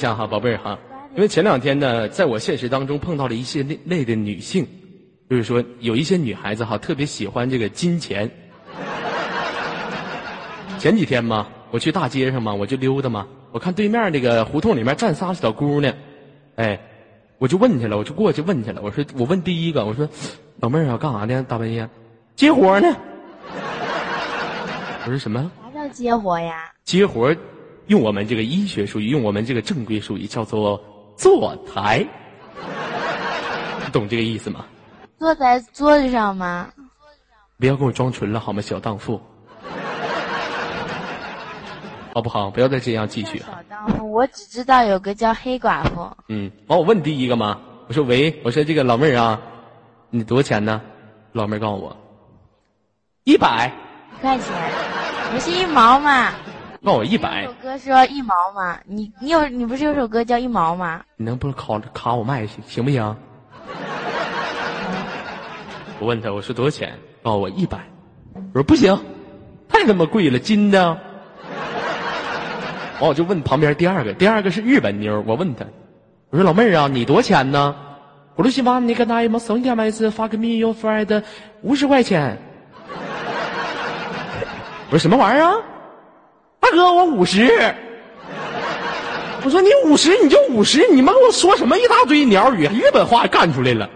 下哈，宝贝儿哈，因为前两天呢，在我现实当中碰到了一些类类的女性，就是说有一些女孩子哈，特别喜欢这个金钱。前几天嘛，我去大街上嘛，我就溜达嘛，我看对面那个胡同里面站仨小姑娘，哎，我就问去了，我就过去问去了，我说我问第一个，我说老妹儿啊，干啥呢？大半夜接活呢？我说什么？啥叫接活呀？接活，用我们这个医学术语，用我们这个正规术语叫做坐台，你懂这个意思吗？坐在桌子上吗？不要跟我装纯了好吗，小荡妇，好不好？不要再这样继续啊！小荡妇，我只知道有个叫黑寡妇。嗯，完我问第一个嘛，我说喂，我说这个老妹儿啊，你多少钱呢？老妹儿告诉我，一百，一块钱，不是一毛吗？告我一百有首，歌说一毛吗？你你有你不是有首歌叫一毛吗？你能不能卡卡我麦行行不行？我问他，我说多少钱？告诉我一百。我说不行，太他妈贵了，金的。完我就问旁边第二个，第二个是日本妞，我问他，我说老妹儿啊，你多少钱呢？我说希望你跟他们省点买是发给 me your friend 五十块钱。我说什么玩意儿啊？大哥，我五十。我说你五十你就五十，你们跟我说什么一大堆鸟语，日本话干出来了。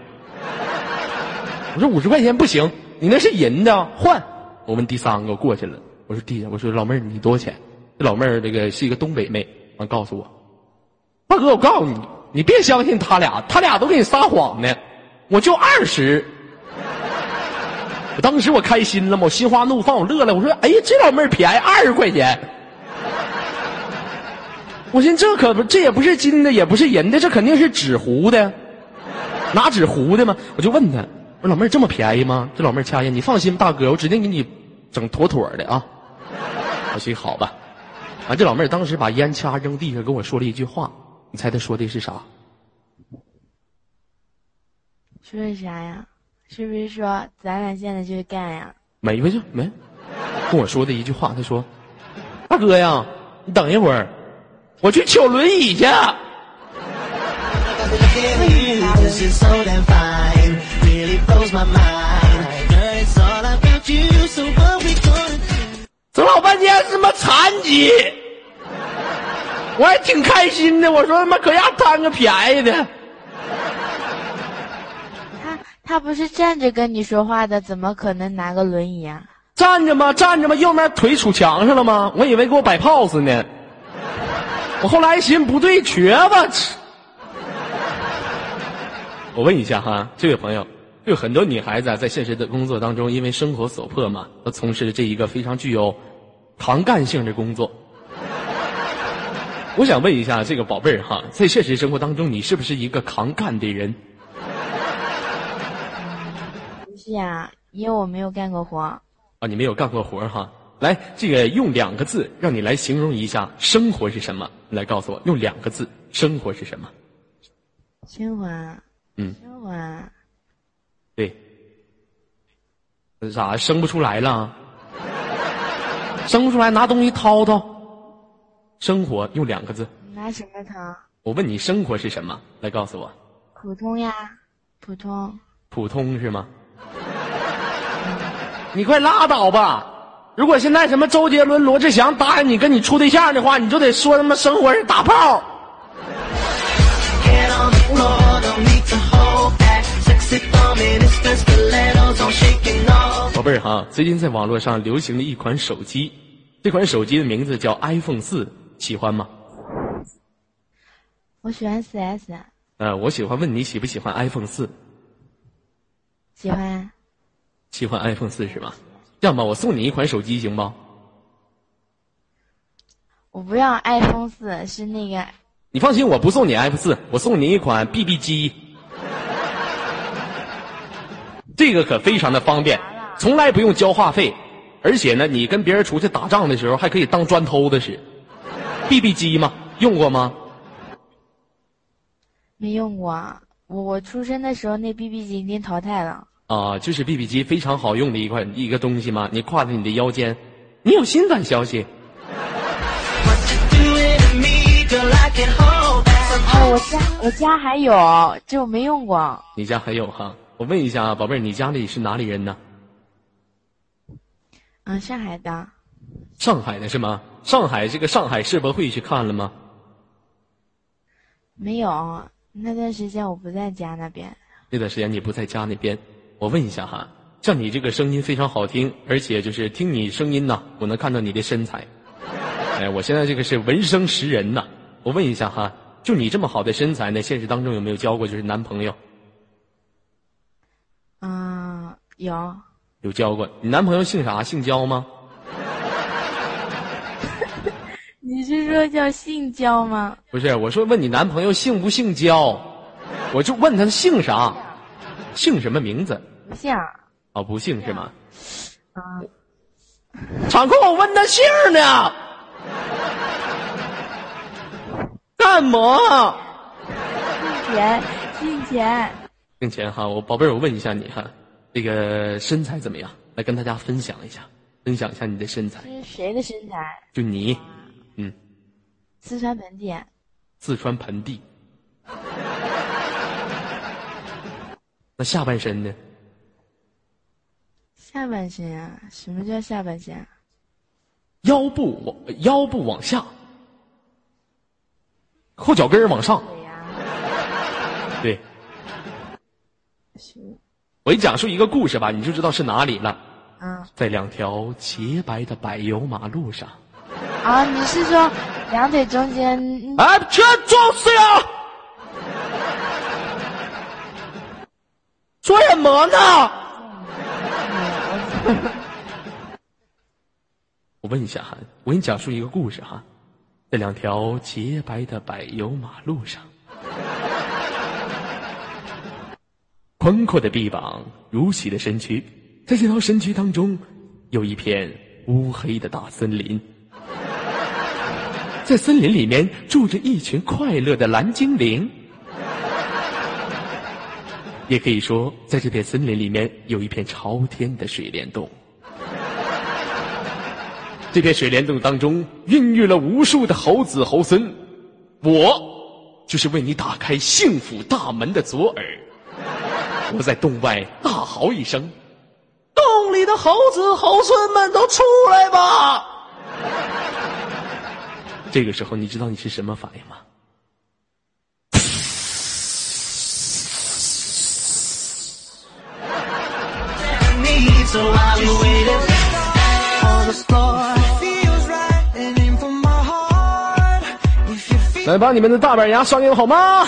我说五十块钱不行，你那是银的，换。我问第三个，我过去了，我说弟，我说老妹儿你多少钱？这老妹儿这个是一个东北妹，完告诉我，大哥，我告诉你，你别相信他俩，他俩都给你撒谎呢，我就二十。我当时我开心了嘛，我心花怒放，我乐了，我说哎呀，这老妹儿便宜二十块钱。我寻思这可不，这也不是金的，也不是银的，这肯定是纸糊的，拿纸糊的吗？我就问他，我说老妹儿这么便宜吗？这老妹儿掐烟，你放心，大哥，我指定给你整妥妥的啊。我寻思好吧，完这老妹儿当时把烟掐扔地上，跟我说了一句话，你猜她说的是啥？说的啥呀？是不是说咱俩现在就干呀？没不就没，跟我说的一句话，他说：“大哥呀，你等一会儿，我去求轮椅去。整老半天是什么残疾？我还挺开心的我说他妈搁家贪个便宜的他他不是站着跟你说话的怎么可能拿个轮椅啊？站着吗？站着吗？右面腿杵墙上了吗？我以为给我摆 pose 呢。我后来一寻不对，瘸子。我问一下哈，这位朋友，有很多女孩子啊，在现实的工作当中，因为生活所迫嘛，都从事这一个非常具有扛干性的工作。我想问一下这个宝贝儿哈，在现实生活当中，你是不是一个扛干的人？不是呀，因为我没有干过活。啊，你没有干过活儿哈。来，这个用两个字让你来形容一下生活是什么？你来告诉我，用两个字，生活是什么？生活啊，嗯，生活啊，对。那咋生不出来了？生不出来，拿东西掏掏。生活用两个字，拿什么掏？我问你，生活是什么？来告诉我，普通呀，普通。普通是吗？你快拉倒吧！如果现在什么周杰伦、罗志祥答应你跟你处对象的话，你就得说他妈生活是打炮。宝贝儿哈，最近在网络上流行的一款手机，这款手机的名字叫 iPhone 四，喜欢吗？我喜欢四 S。呃，我喜欢问你喜不喜欢 iPhone 四？喜欢。喜欢 iPhone 四是吗？这样吧，我送你一款手机行吗？我不要 iPhone 四，是那个你放心，我不送你 iPhone 四，我送你一款 BB 机。这个可非常的方便，从来不用交话费，而且呢，你跟别人出去打仗的时候还可以当砖头子使。BB 机吗？用过吗？没用过。我我出生的时候那 BB 机已经淘汰了。啊，就是 BB 机非常好用的一款一个东西嘛，你挎在你的腰间。你有新版消息哦，我家我家还有，这我没用过。你家还有哈？我问一下啊，宝贝儿，你家里是哪里人呢？嗯，上海的。上海的是吗？上海这个上海世博会去看了吗？没有，那段时间我不在家那边。那段时间你不在家那边，我问一下哈，像你这个声音非常好听，而且就是听你声音呐，我能看到你的身材。哎，我现在这个是闻声识人呐。我问一下哈，就你这么好的身材呢，现实当中有没有交过就是男朋友？嗯，有。有交过，你男朋友姓啥？姓焦吗？你是说叫姓焦吗？不是，我说问你男朋友姓不姓焦，我就问他姓啥，姓什么名字？不姓。哦，不姓是吗？啊。场控，我问他姓呢。干嘛？姓钱，姓钱。姓钱哈，我宝贝儿，我问一下你哈。这个身材怎么样？来跟大家分享一下，分享一下你的身材。是谁的身材？就你，嗯。四川盆地。四川盆地。那下半身呢？下半身啊？什么叫下半身啊？腰部往腰部往下，后脚跟往上。对。行。我一讲述一个故事吧，你就知道是哪里了。嗯，在两条洁白的柏油马路上。啊，你是说两腿中间？哎，全撞死呀！说什么呢？我问一下哈，我给你讲述一个故事哈，在两条洁白的柏油马路上。宽阔的臂膀，如洗的身躯，在这条身躯当中，有一片乌黑的大森林。在森林里面住着一群快乐的蓝精灵。也可以说，在这片森林里面有一片朝天的水帘洞。这片水帘洞当中孕育了无数的猴子猴孙。我，就是为你打开幸福大门的左耳。我在洞外大嚎一声：“洞里的猴子猴孙们都出来吧！” 这个时候，你知道你是什么反应吗？来，把你们的大板牙刷给我好吗？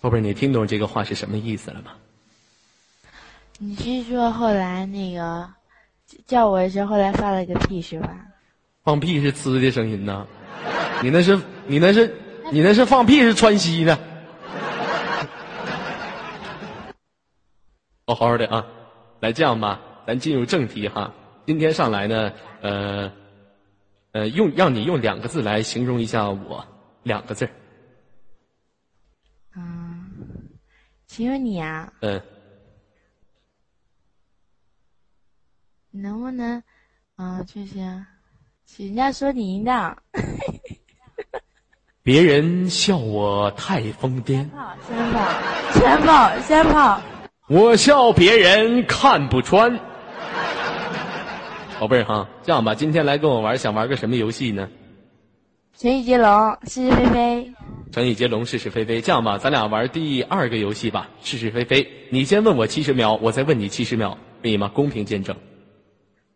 宝贝儿，你听懂这个话是什么意思了吗？你是说后来那个叫我一声，后来放了个屁是吧？放屁是呲的声音呢？你那是你那是你那是放屁是川西的？好好的啊，来这样吧，咱进入正题哈。今天上来呢，呃呃，用让你用两个字来形容一下我，两个字。嗯形容你啊？嗯。能不能，啊，就是，人家说你淫荡。别人笑我太疯癫。先跑，先跑，先跑。我笑别人看不穿。宝贝儿哈，这样吧，今天来跟我玩，想玩个什么游戏呢？成语接龙，是是非非。成语接龙，是是非非。这样吧，咱俩玩第二个游戏吧，是是非非。你先问我七十秒，我再问你七十秒，可以吗？公平见证。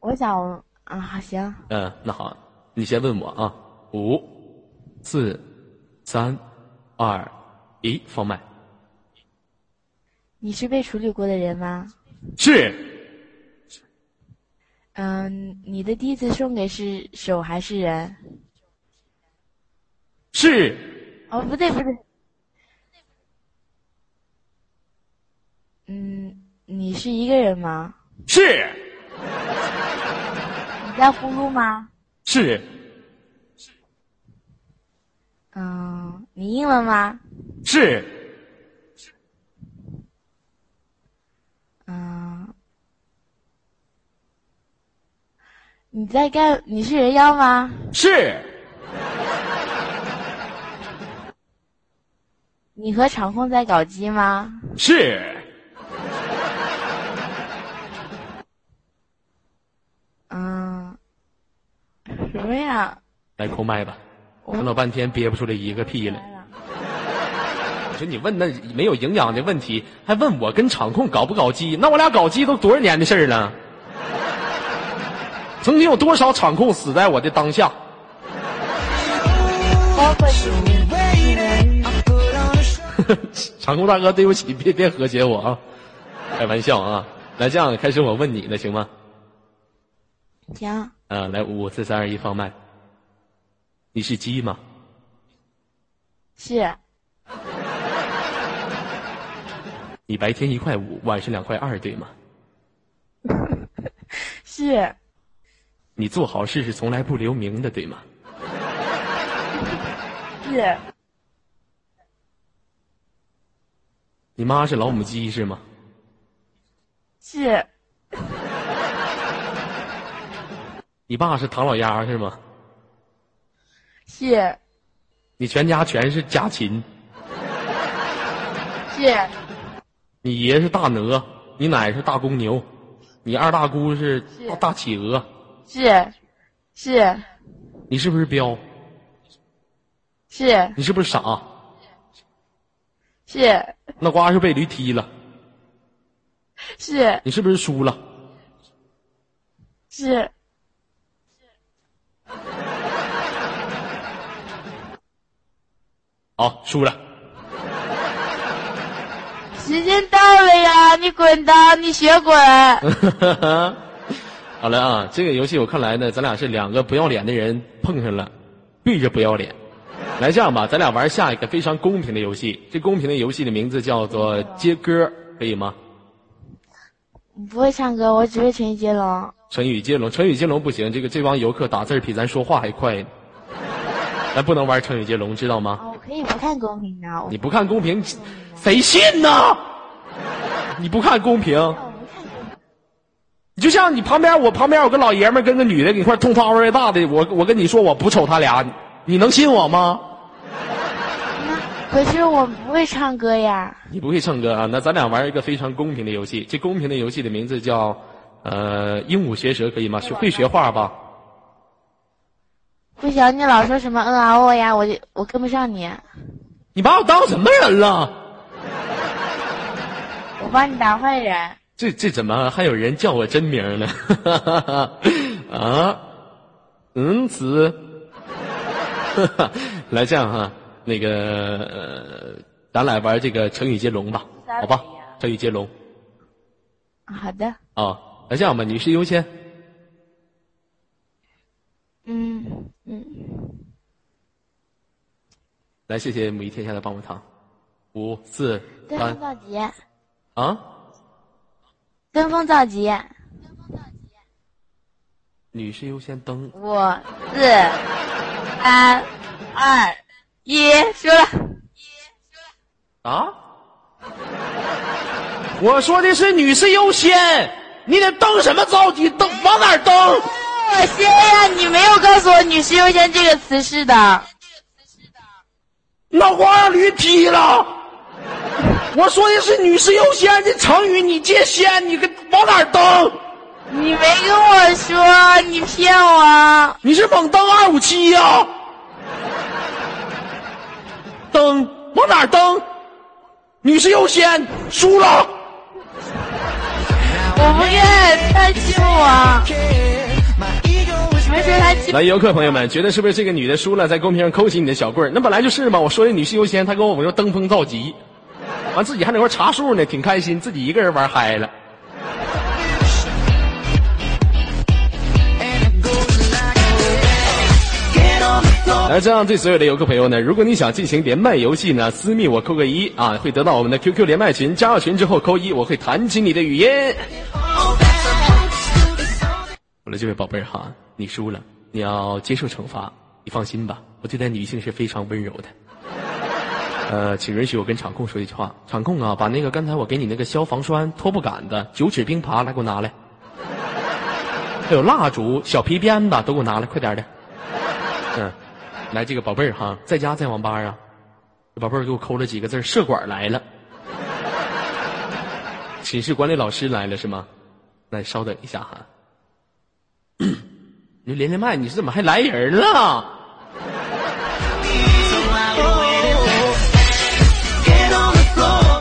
我想啊，行。嗯，那好，你先问我啊。五、四、三、二、一，放慢。你是被处理过的人吗？是。嗯，你的第一次送给是手还是人？是。哦，不对不对，嗯，你是一个人吗？是。你在呼噜吗？是。嗯，你硬了吗？是。嗯，你在干？你是人妖吗？是你和场控在搞基吗？是，嗯，什么呀？来扣麦吧，我等老半天憋不出来一个屁来。我说你问那没有营养的问题，还问我跟场控搞不搞基？那我俩搞基都多少年的事儿了？曾经有多少场控死在我的当下？场控大哥，对不起，别别和谐我啊，开玩笑啊。来，这样开始我问你的行吗？行，啊，来五四三二一放麦。你是鸡吗？是你白天一块五，晚上两块二，对吗？是你做好事是从来不留名的，对吗？是你妈是老母鸡是吗？是你爸是唐老鸭是吗？是你全家全是家禽，是你爷是大鹅，你奶是大公牛，你二大姑是是大大企鹅，是是你是不是彪？是你是不是傻？是那瓜是被驴踢了，是你是不是输了？是好，输了。时间到了呀！你滚蛋！你学滚！好了啊，这个游戏我看来呢，咱俩是两个不要脸的人碰上了，对着不要脸。来，这样吧，咱俩玩下一个非常公平的游戏。这公平的游戏的名字叫做接歌，可以吗？你不会唱歌，我只会成语接龙。成语接龙，成语接龙不行，这个这帮游客打字儿比咱说话还快呢。咱不能玩成语接龙，知道吗？可以不看公屏的。你不看公屏，谁信呢？你不看公屏。你就像你旁边，我旁边有个老爷们儿跟个女的，一块儿通发味大的，我我跟你说我不瞅他俩，你能信我吗？可是我不会唱歌呀。你不会唱歌啊？那咱俩玩一个非常公平的游戏。这公平的游戏的名字叫呃鹦鹉学舌，可以吗？学会学话吧？不行，你老说什么嗯啊哦呀，我就我跟不上你。你把我当什么人了？我帮你打坏人。这这怎么还有人叫我真名呢？啊，嗯，子，来这样哈，那个呃，咱俩玩这个成语接龙吧，好吧？成语接龙好的。啊，来这样吧，女士优先。嗯嗯，来，谢谢母仪天下的棒棒糖。五四登三峰造极，啊，登峰造极。女士优先登。五四三二一，输了。啊？我说的是女士优先，你得登什么着急？登往哪儿登？我先呀，你没有告诉我“女士优先”这个词是的。脑瓜让驴踢了。我说的是女士优先的成语，你借先，你跟往哪儿登？你没跟我说，你骗我。你是猛蹬二五七呀？蹬往哪儿登？女士优先，输了。我不愿太欺负我。来，游客朋友们，觉得是不是这个女的输了，在公屏上扣起你的小棍儿？那本来就是嘛。我说的女士优先，她跟我们说登峰造极，完自己还在那块查数呢，挺开心，自己一个人玩嗨了。来，这样对所有的游客朋友呢，如果你想进行连麦游戏呢，私密我扣个一啊，会得到我们的 QQ 连麦群，加入群之后扣一，我会弹起你的语音。好了，这位宝贝儿哈，你输了，你要接受惩罚。你放心吧，我对待女性是非常温柔的。呃，请允许我跟场控说一句话。场控啊，把那个刚才我给你那个消防栓、拖布杆子、九齿冰耙来给我拿来。还有蜡烛、小皮鞭子，都给我拿来，快点的。嗯，来这个宝贝儿哈，在家在网吧啊？宝贝儿给我扣了几个字儿社管来了。寝室管理老师来了是吗？那稍等一下哈。连连麦，你是怎么还来人了？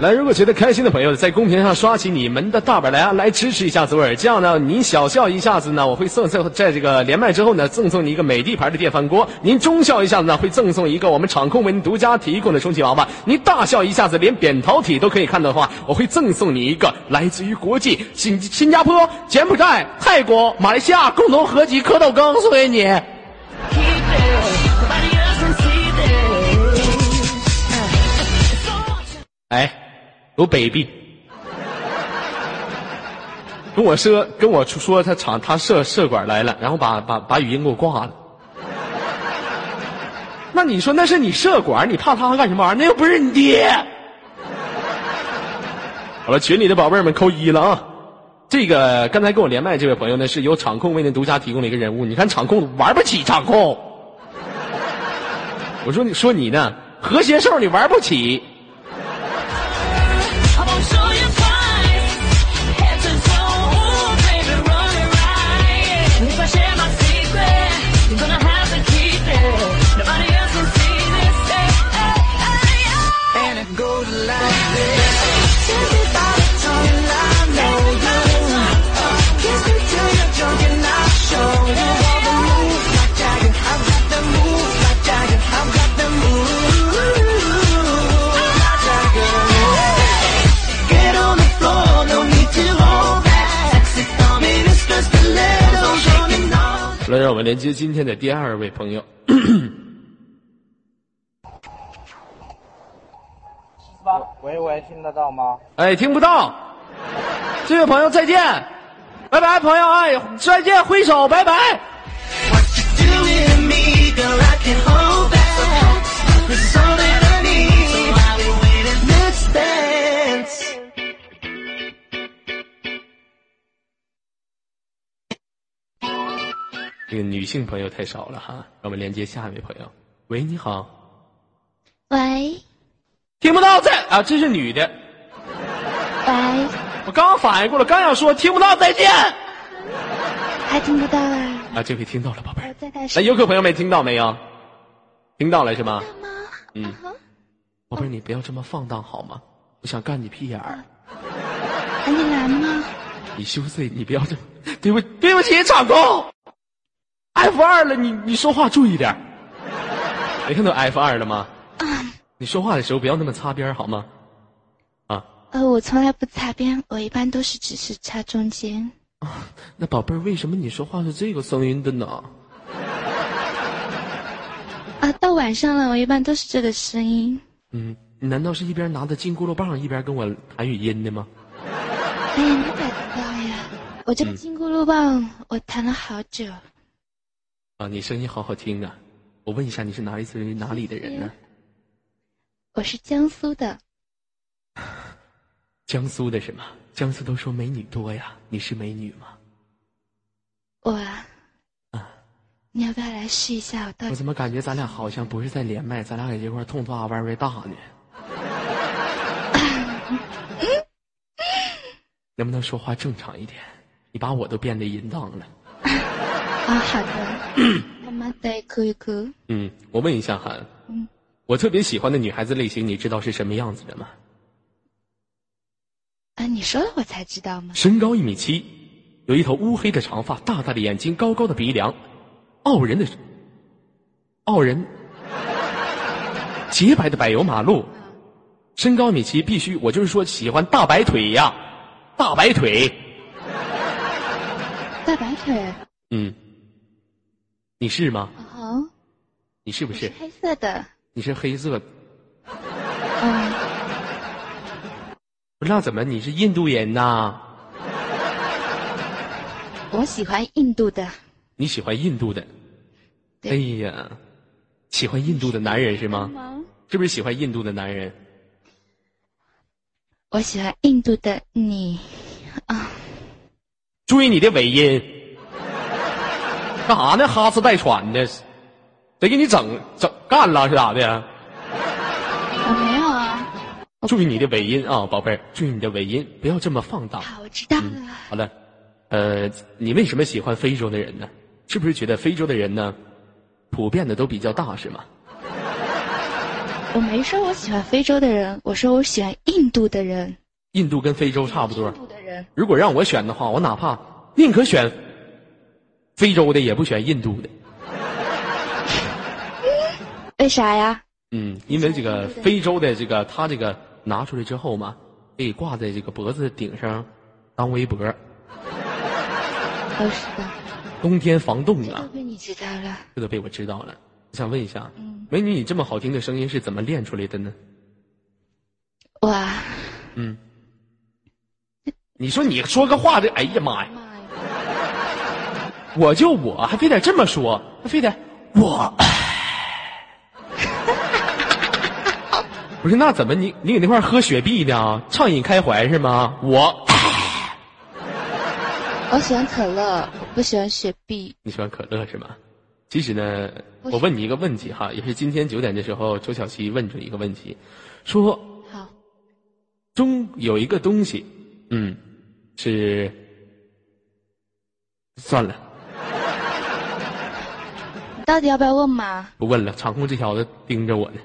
来，如果觉得开心的朋友，在公屏上刷起你们的大本来啊，来支持一下左耳。这样呢，您小笑一下子呢，我会送送在这个连麦之后呢，赠送你一个美的牌的电饭锅；您中笑一下子呢，会赠送一个我们场控为您独家提供的充气娃娃；您大笑一下子，连扁桃体都可以看到的话，我会赠送你一个来自于国际新新加坡、柬埔寨、泰国、马来西亚共同合集蝌蚪羹送给你。Keep it. Nobody else can see this. 哎，我 baby，跟我说跟我说他厂他社社管来了，然后把把把语音给我挂了。那你说那是你社管，你怕他干什么玩意儿？那又不是你爹。好了，群里的宝贝们扣一了啊！这个刚才跟我连麦这位朋友呢，是由场控为您独家提供的一个人物。你看场控玩不起场控，我说你说你呢，和谐兽你玩不起。让我们连接今天的第二位朋友。喂喂，听得到吗？哎，听不到。这位朋友再见，拜拜，朋友，哎，再见，挥手，拜拜。这个女性朋友太少了哈，让我们连接下一位朋友。喂，你好，喂听不到在啊，这是女的。喂，我刚反应过来，刚想说听不到，再见。还听不到啊？啊，这回听到了，宝贝我儿。那游客朋友们听到没有？听到了是吗？吗？嗯，宝贝儿，你不要这么放荡好吗？我想干你屁眼儿。啊，你来吗？你羞涩，你不要这么，对不对不起，场控，F 二了，你你说话注意点。没看到 F 二了吗？你说话的时候不要那么擦边好吗？啊，呃，我从来不擦边，我一般都是只是擦中间。啊那宝贝儿，为什么你说话是这个声音的呢？啊，到晚上了，我一般都是这个声音。嗯，你难道是一边拿着金箍噜棒一边跟我谈语音的吗？哎呀，你咋知道呀？我这个金箍噜棒，我弹了好久。啊，你声音好好听啊！我问一下，你是哪里人哪里的人呢？我是江苏的，江苏的什么？江苏都说美女多呀，你是美女吗？我啊，啊你要不要来试一下我到底？我怎么感觉咱俩好像不是在连麦，咱俩在这块儿痛痛啊歪歪大呢？能不能说话正常一点？你把我都变得淫荡了。啊，好的。妈妈的，可以可。嗯，我问一下韩，嗯我特别喜欢的女孩子类型，你知道是什么样子的吗？啊，你说了我才知道吗？身高一米七，有一头乌黑的长发，大大的眼睛，高高的鼻梁，傲人的傲人，洁白的柏油马路。身高一米七，必须我就是说喜欢大白腿呀，大白腿。大白腿。嗯，你是吗？哦，你是不是？是黑色的。你是黑色的？嗯，不知道怎么你是印度人呐？我喜欢印度的。你喜欢印度的？哎呀，喜欢印度的男人是吗？吗？是不是喜欢印度的男人？我喜欢印度的你。啊，注意你的尾音。干啥呢？哈呲带喘的，谁给你整整干了是咋的？我没有啊。注意你的尾音啊，宝贝儿，注意你的尾音，不要这么放大。好，我知道了。好了，呃，你为什么喜欢非洲的人呢？是不是觉得非洲的人呢，普遍的都比较大是吗？我没说我喜欢非洲的人，我说我喜欢印度的人。印度跟非洲差不多印。度的人，如果让我选的话，我哪怕宁可选非洲的，也不选印度的。为啥呀？嗯，因为这个非洲的这个，他这个拿出来之后嘛，可以挂在这个脖子顶上当围脖，哦，是的，冬天防冻这都啊。被你知道了。这都被我知道了。我想问一下，嗯，美女，你这么好听的声音是怎么练出来的呢？哇，嗯，你说你说个话这，哎呀妈呀！我就我还非得这么说，还非得我。不是，那怎么你你搁那块儿喝雪碧呢？畅饮开怀是吗？我，我喜欢可乐，我不喜欢雪碧。你喜欢可乐是吗？其实呢，我问你一个问题哈，也是今天九点的时候，周小琪问出一个问题，说好，中有一个东西，嗯，是算了，你到底要不要问嘛？不问了。场控这小子盯着我呢，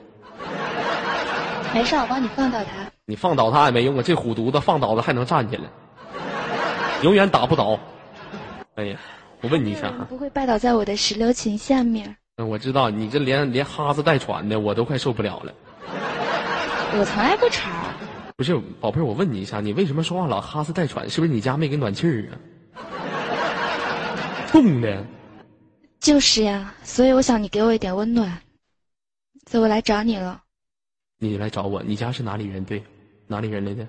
没事，我帮你放倒他。你放倒他也没用啊，这虎犊子放倒了还能站起来，永远打不倒。哎呀，我问你一下哈，不会拜倒在我的石榴裙下面。嗯，我知道你这连连哈子带喘的，我都快受不了了。我从来不吵。不是，宝贝儿，我问你一下，你为什么说话老哈子带喘？是不是你家没给暖气儿啊？冻的，就是呀，所以我想你给我一点温暖，所以我来找你了。你来找我。你家是哪里人？对，哪里人来的？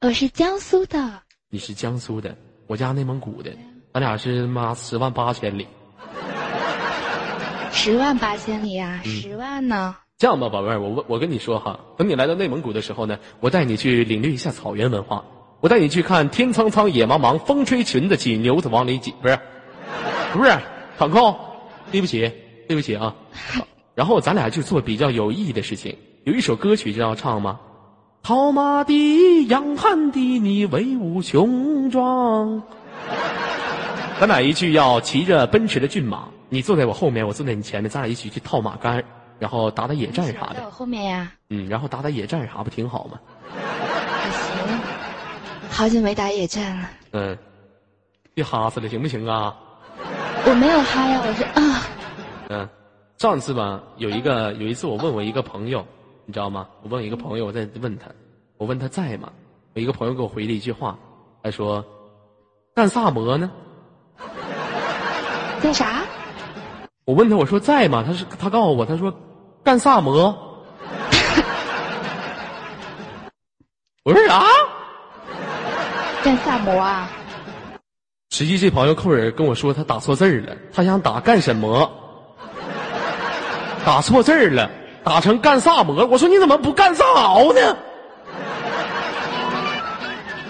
我是江苏的，你是江苏的，我家内蒙古的，咱俩是妈十万八千里。十万八千里呀、十万呢？这样吧，宝贝儿，我问我跟你说哈，等你来到内蒙古的时候呢，我带你去领略一下草原文化，我带你去看天苍苍，野茫茫，风吹裙子起，牛子往里挤，不是，不是，场控，对不起，对不起啊。然后咱俩就做比较有意义的事情。有一首歌曲就要唱吗？套马的，养汉的，你威武雄壮。咱俩一句要骑着奔驰的骏马，你坐在我后面，我坐在你前面，咱俩一起去套马杆，然后打打野战啥的在我。后面呀？嗯，然后打打野战啥不挺好吗？还行，好久没打野战了。嗯，别哈死了，行不行啊？我没有嗨呀，我是啊，嗯，上次吧，有一个有一次我问我一个朋友，你知道吗？我问一个朋友，我在问他，我问他在吗？我一个朋友给我回了一句话，他说：“干萨摩呢干啥？？”我问他，我说在吗？他是他告诉我，他说干萨摩。我说啥？干萨摩啊？实际这朋友扣人跟我说他打错字儿了，他想打干什么？打错字儿了，打成干萨摩。我说你怎么不干藏獒呢？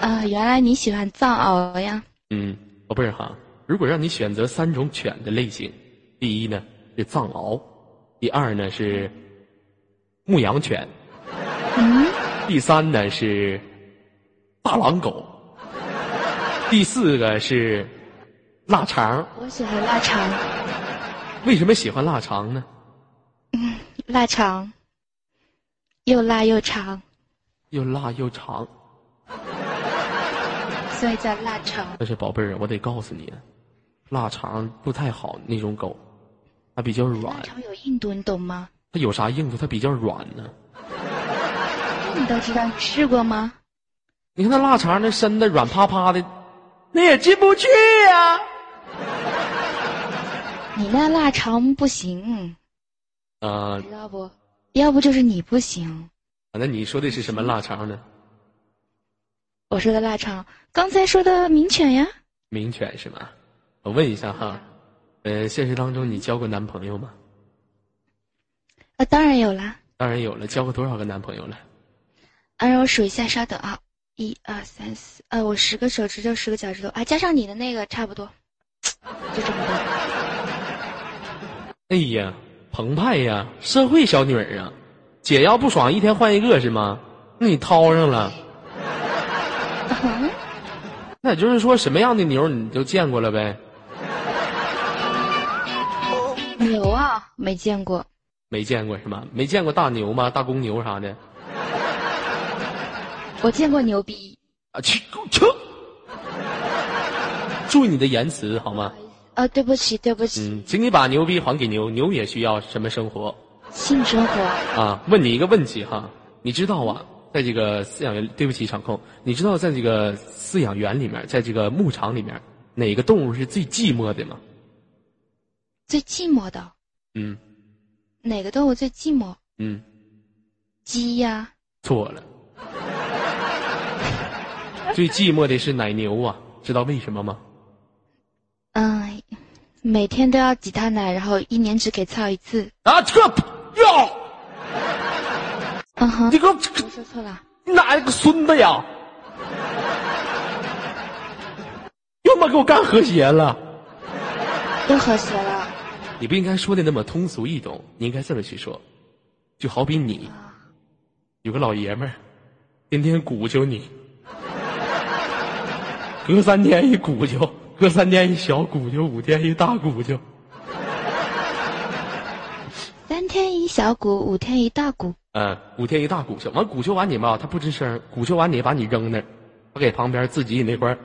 啊，原来你喜欢藏獒呀？嗯，宝贝儿哈，如果让你选择三种犬的类型，第一呢是藏獒，第二呢是牧羊犬，嗯，第三呢是大狼狗，第四个是腊肠。我喜欢腊肠，为什么喜欢腊肠呢？嗯腊肠又辣又长，又辣又长。所以叫腊肠。但是宝贝儿，我得告诉你，腊肠不太好那种狗，它比较软腊，肠有硬度，你懂吗？它有啥硬度？它比较软呢。这你都知道，你试过吗？你看那腊肠那身子软趴趴的，那也进不去呀、你那腊肠不行，呃，知道不？要不就是你不行。啊那你说的是什么腊肠呢？我说的腊肠，刚才说的名犬呀。名犬是吗？我问一下哈，呃，现实当中你交过男朋友吗？啊，当然有啦。当然有了，交过多少个男朋友了？啊，让我数一下，稍等啊，一二三四，呃，我十个手指头，十个脚趾头啊，加上你的那个差不多，就这么多。哎呀，澎湃呀，社会小女儿啊，姐要不爽一天换一个是吗？那你掏上了，嗯 那也就是说什么样的牛你都见过了呗？牛啊，没见过。没见过是吗？没见过大牛吗？大公牛啥的？我见过牛逼。啊，去给我去！注意你的言辞好吗？啊，对不起，对不起，嗯，请你把牛逼还给牛，牛也需要什么生活性生活。啊？问你一个问题哈，你知道啊，在这个饲养员，对不起场控，你知道在这个饲养员里面，在这个牧场里面，哪个动物是最寂寞的吗？最寂寞的嗯哪个动物最寂寞？嗯，鸡呀、错了，最寂寞的是奶牛啊，知道为什么吗？嗯，每天都要挤他奶，然后一年只给操一次。啊，这个哟，嗯哼，你给我说错了。你哪来个孙子呀？又他妈给我干和谐了！不和谐了。你不应该说的那么通俗易懂，你应该这么去说，就好比你有个老爷们儿，天天鼓秋你，隔三天一鼓球，隔三天一小鼓球，五天一大鼓球。三天一小鼓，五天一大鼓。嗯，五天一大鼓球，完鼓秋完你吧，他不吱声，鼓秋完你把你扔那儿，他给旁边自己那块儿，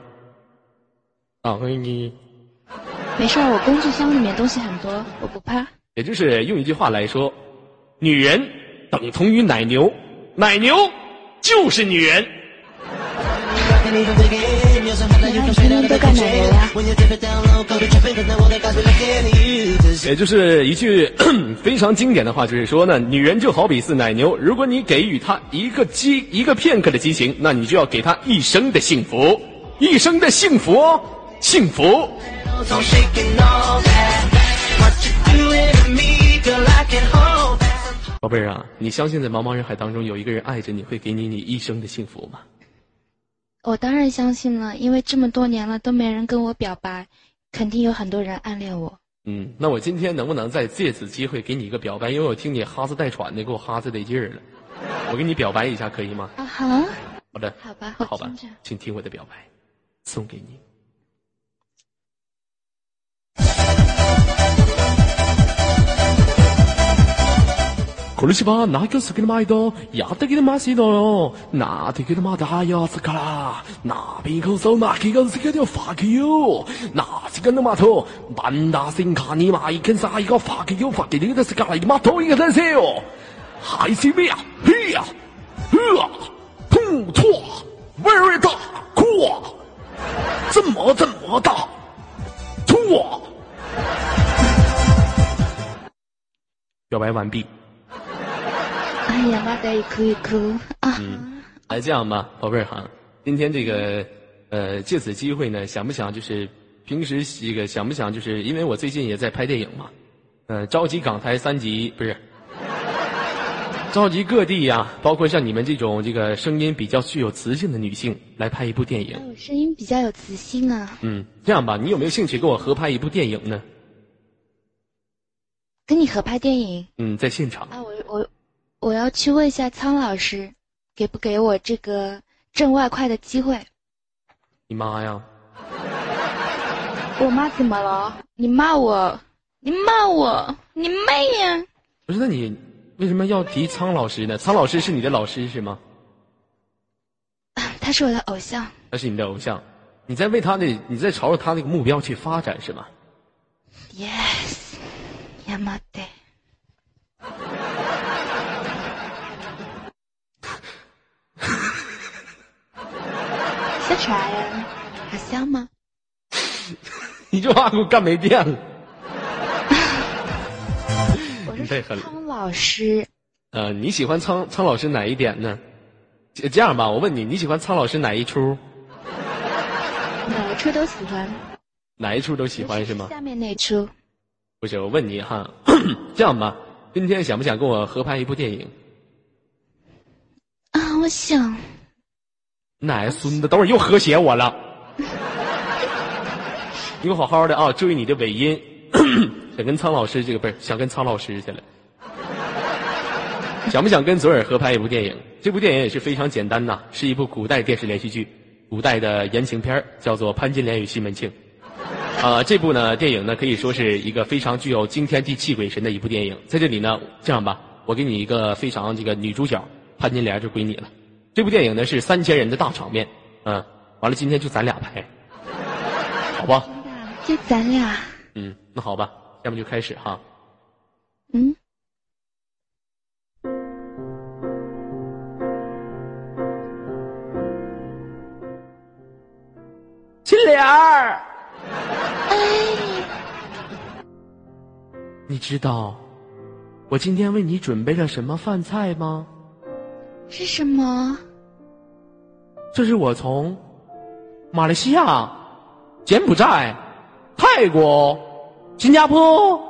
啊，你，没事儿，我工具箱里面东西很多，我不怕。也就是用一句话来说，女人等同于奶牛，奶牛就是女人。也就是一句 非常经典的话，就是说呢，女人就好比是奶牛，如果你给予她一个激一个片刻的激情，那你就要给她一生的幸福，一生的幸福哦，幸福。宝贝儿啊，你相信在茫茫人海当中有一个人爱着你，会给你你一生的幸福吗？我当然相信了，因为这么多年了都没人跟我表白，肯定有很多人暗恋我。嗯，那我今天能不能再借此机会给你一个表白？因为我听你哈斯带喘的，给我哈斯得劲儿了。我给你表白一下，可以吗？啊好，好的，好吧，我好吧。，请听我的表白，送给你。これしばなきょすけのまいど、やってきてますよ。なってきてまだやつから、なびこそなきがすけで fuck you。なしかのまと、バンダーセンカーにまいけんさいが fuck you fuck you ですから、今といがですよ。还是咩？嘿呀，呵，痛错，very 大扩，这么这么大，错。表白完毕。 哎呀，妈的，一哭一哭啊！来这样吧，宝贝儿哈，今天这个呃，借此机会呢，想不想就是平时这个想不想就是因为我最近也在拍电影嘛，呃，召集港台三级不是，召集各地呀、包括像你们这种这个声音比较具有磁性的女性来拍一部电影。我声音比较有磁性啊，嗯，这样吧，你有没有兴趣跟我合拍一部电影呢？跟你合拍电影嗯，在现场。啊，我我我要去问一下苍老师，给不给我这个挣外快的机会？你妈呀！我妈怎么了？你骂我？你骂我？你妹呀！不是，那你为什么要提苍老师呢？苍老师是你的老师是吗？他是我的偶像。他是你的偶像，你在为他的，你在朝着他那个目标去发展是吗？Yes，亚麻得。笑啥呀？好香吗？你这话给我干没电了。我是苍老师，呃，你喜欢苍苍老师哪一点呢？这这样吧，我问你，你喜欢苍老师哪一出？哪一出都喜欢。哪一出都喜欢是吗？下面那出，不是，我问你哈，这样吧，今天想不想跟我合拍一部电影？啊，我想，哪孙子，等会儿又和谐我了。你给我好好的啊，注意你的尾音。想跟苍老师这个不是想跟苍老师去了。想不想跟左耳合拍一部电影？这部电影也是非常简单呐，是一部古代电视连续剧，古代的言情片叫做《潘金莲与西门庆》。啊、这部呢电影呢可以说是一个非常具有惊天地泣鬼神的一部电影。在这里呢，这样吧，我给你一个非常这个女主角潘金莲就归你了。这部电影呢是三千人的大场面，嗯，完了今天就咱俩拍，好吧？就咱俩，嗯，那好吧，下面就开始哈。嗯，金莲儿，哎，你知道我今天为你准备了什么饭菜吗？是什么？这是我从马来西亚、柬埔寨、泰国、新加坡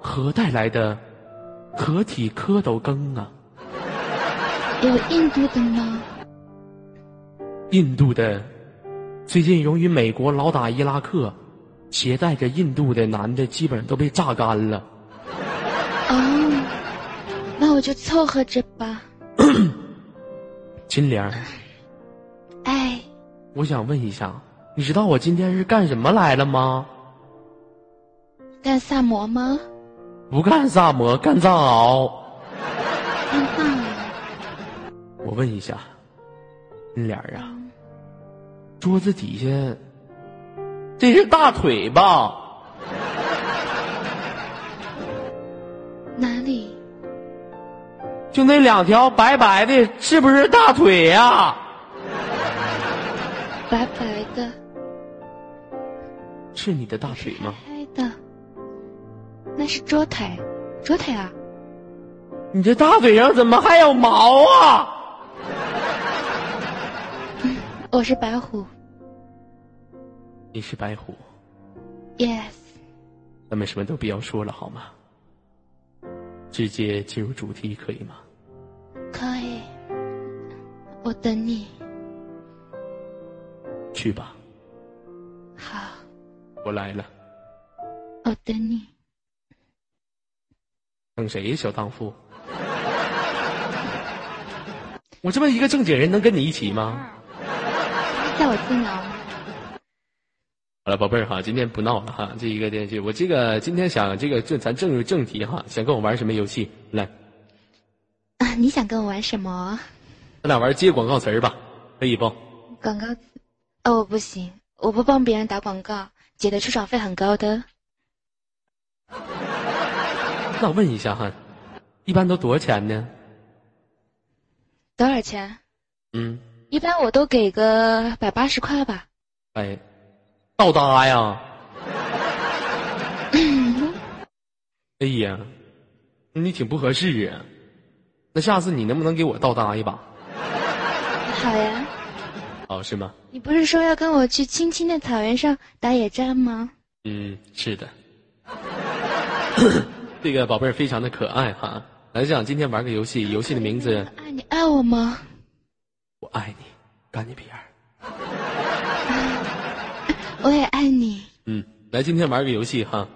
和带来的合体蝌蚪羹啊！有印度的吗？印度的，最近由于美国老打伊拉克，携带着印度的男的基本上都被榨干了。哦，那我就凑合着吧。金莲儿，哎，我想问一下，你知道我今天是干什么来了吗？干萨摩吗？不干萨摩，干藏獒。干藏我问一下，金莲儿啊，桌子底下这是大腿吧？哪里？就那两条白白的，是不是大腿呀、白白的，是你的大腿吗？那是桌腿，桌腿啊！你这大腿上怎么还有毛啊？我是白虎你是白虎，，yes，咱们什么都不要说了好吗？直接进入主题可以吗？可以，我等你。去吧，好，我来了。我等你。等谁呀，小荡妇？我这么一个正经人，能跟你一起吗？在我自挠吗？好了，宝贝儿哈，今天不闹了哈。这一个电视剧，我这个今天想这个这咱正入正题哈，想跟我玩什么游戏？来，啊，你想跟我玩什么？咱俩玩接广告词儿吧，可以不？广告词？哦，我不行，我不帮别人打广告，姐的出场费很高的。那我问一下哈，一般都多少钱呢？多少钱？嗯，一般我都给个百八十块吧。哎，倒搭呀？哎呀，你挺不合适啊。那下次你能不能给我倒搭一把？好呀，哦，是吗？你不是说要跟我去青青的草原上打野战吗？嗯，是的。这个宝贝儿非常的可爱哈。来讲，今天玩个游戏，游戏的名字爱你爱我吗？我爱你，干你屁眼儿。我也爱你。嗯，来，今天玩个游戏哈。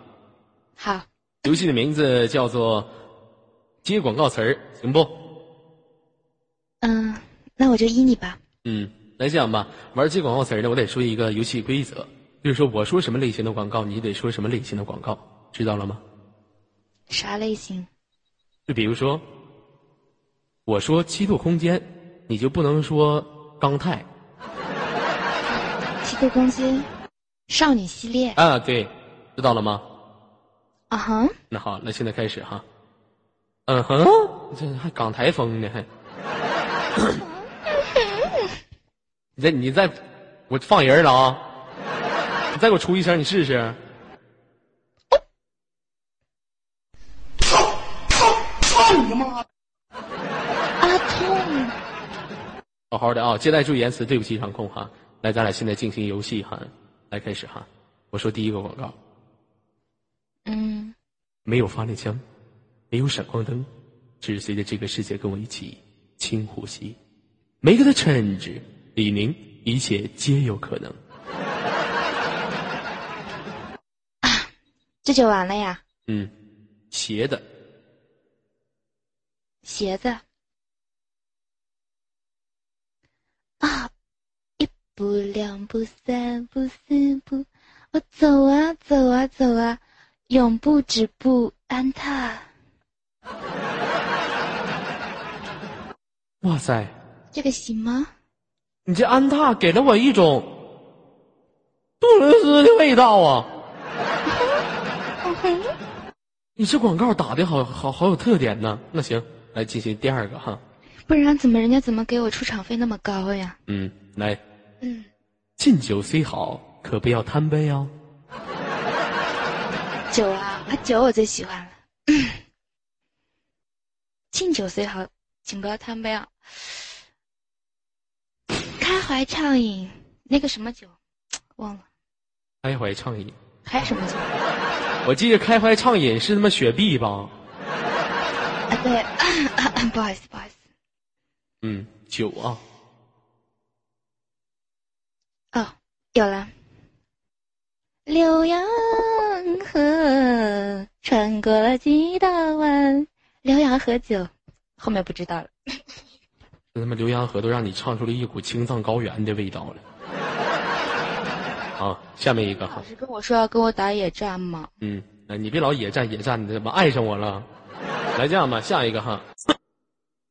好，游戏的名字叫做接广告词儿，行不？嗯，那我就依你吧。嗯，来这样吧，玩接广告词儿呢，我得说一个游戏规则，就是说我说什么类型的广告，你得说什么类型的广告，知道了吗？啥类型？就比如说，我说七度空间，你就不能说钢泰七度空间，少女系列。啊，对，知道了吗？啊哈，那好，那现在开始哈。嗯哼，这还港台风呢，还。你再你再，我放人了啊！你再给我出一声，你试试。啊痛！好好的啊，接待注意言辞，对不起场控哈。来，咱俩现在进行游戏哈，来开始哈。我说第一个广告，嗯，没有发电枪，没有闪光灯，只随着这个世界跟我一起轻呼吸。Make the change，李宁，一切皆有可能。啊这就完了呀？嗯，鞋的，鞋子。啊，一步两步三步四步，我走啊走啊走啊，永不止步安踏。哇塞，这个行吗？你这安踏给了我一种杜蕾斯的味道啊！你这广告打的好好好有特点呢。那行，来进行第二个哈。不然怎么人家怎么给我出场费那么高呀？嗯，来，嗯，敬酒虽好，可不要贪杯哦。酒啊，啊酒我最喜欢了。敬酒虽好，请不要贪杯啊。开怀畅饮，那个什么酒，忘了，开怀畅饮，开什么酒？我记得开怀畅饮是他妈雪碧吧？啊，对，不好意思，不好意思。嗯，酒啊，哦，有了。浏阳河穿过了几道湾，浏阳河酒，后面不知道了。这他妈浏阳河都让你唱出了一股青藏高原的味道了。好，下面一个哈老，师跟我说要跟我打野战吗？嗯，哎，你别老野战野战的，怎么爱上我了？来这样吧，下一个哈。